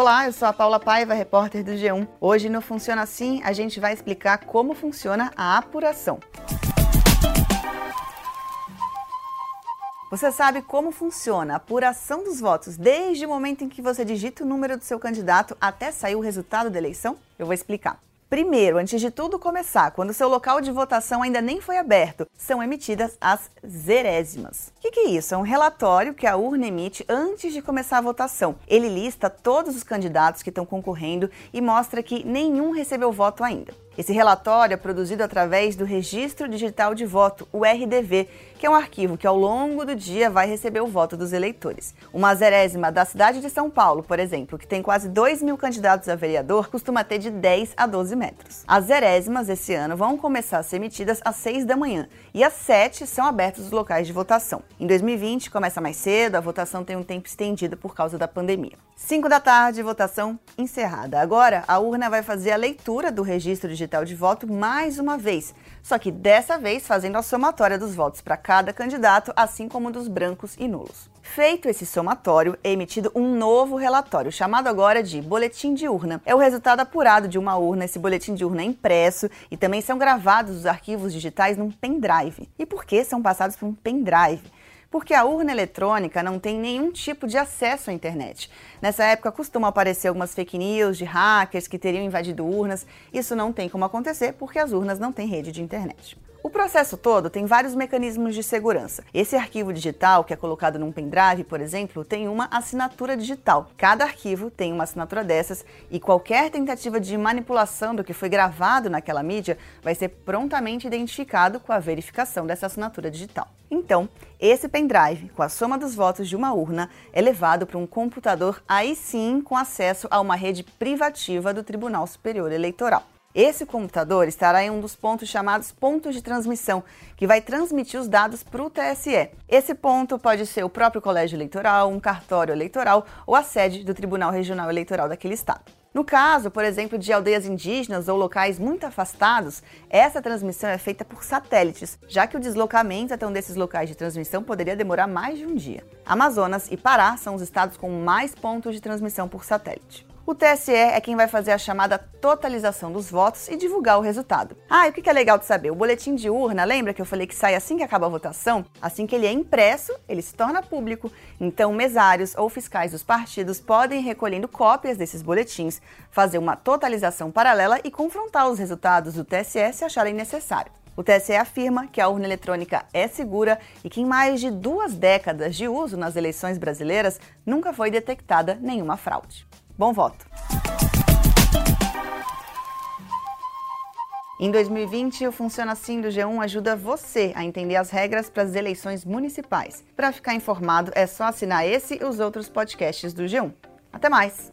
Olá, eu sou a Paula Paiva, repórter do G1. Hoje no Funciona Assim, a gente vai explicar como funciona a apuração. Você sabe como funciona a apuração dos votos desde o momento em que você digita o número do seu candidato até sair o resultado da eleição? Eu vou explicar. Primeiro, antes de tudo começar, quando seu local de votação ainda nem foi aberto, são emitidas as zerésimas. O que, que, é isso? É um relatório que a urna emite antes de começar a votação. Ele lista todos os candidatos que estão concorrendo e mostra que nenhum recebeu voto ainda. Esse relatório é produzido através do Registro Digital de Voto, o RDV, que é um arquivo que ao longo do dia vai receber o voto dos eleitores. Uma zerésima da cidade de São Paulo, por exemplo, que tem quase 2 mil candidatos a vereador, costuma ter de 10 a 12 metros. As zerésimas esse ano vão começar a ser emitidas às 6 da manhã e às 7 são abertos os locais de votação. Em 2020 começa mais cedo, a votação tem um tempo estendido por causa da pandemia. 5 da tarde, votação encerrada. Agora, a urna vai fazer a leitura do registro digital de voto mais uma vez, só que dessa vez fazendo a somatória dos votos para cada candidato, assim como dos brancos e nulos. Feito esse somatório, é emitido um novo relatório, chamado agora de boletim de urna. É o resultado apurado de uma urna. Esse boletim de urna é impresso e também são gravados os arquivos digitais num pendrive. E por que são passados por um pendrive? porque a urna eletrônica não tem nenhum tipo de acesso à internet. Nessa época costumam aparecer algumas fake news de hackers que teriam invadido urnas. Isso não tem como acontecer porque as urnas não têm rede de internet. O processo todo tem vários mecanismos de segurança. Esse arquivo digital, que é colocado num pendrive, por exemplo, tem uma assinatura digital. Cada arquivo tem uma assinatura dessas e qualquer tentativa de manipulação do que foi gravado naquela mídia vai ser prontamente identificado com a verificação dessa assinatura digital. Então, esse pendrive, com a soma dos votos de uma urna, é levado para um computador, aí sim com acesso a uma rede privativa do Tribunal Superior Eleitoral. Esse computador estará em um dos pontos chamados pontos de transmissão, que vai transmitir os dados para o TSE. Esse ponto pode ser o próprio colégio eleitoral, um cartório eleitoral ou a sede do Tribunal Regional Eleitoral daquele estado. No caso, por exemplo, de aldeias indígenas ou locais muito afastados, essa transmissão é feita por satélites, já que o deslocamento até um desses locais de transmissão poderia demorar mais de um dia. Amazonas e Pará são os estados com mais pontos de transmissão por satélite. O TSE é quem vai fazer a chamada totalização dos votos e divulgar o resultado. Ah, e o que é legal de saber? O boletim de urna, lembra que eu falei que sai assim que acaba a votação? Assim que ele é impresso, ele se torna público. Então, mesários ou fiscais dos partidos podem ir recolhendo cópias desses boletins, fazer uma totalização paralela e confrontar os resultados do TSE se acharem necessário. O TSE afirma que a urna eletrônica é segura e que em mais de duas décadas de uso nas eleições brasileiras nunca foi detectada nenhuma fraude. Bom voto! Em 2020, o Funciona Assim do G1 ajuda você a entender as regras para as eleições municipais. Para ficar informado, é só assinar esse e os outros podcasts do G1. Até mais!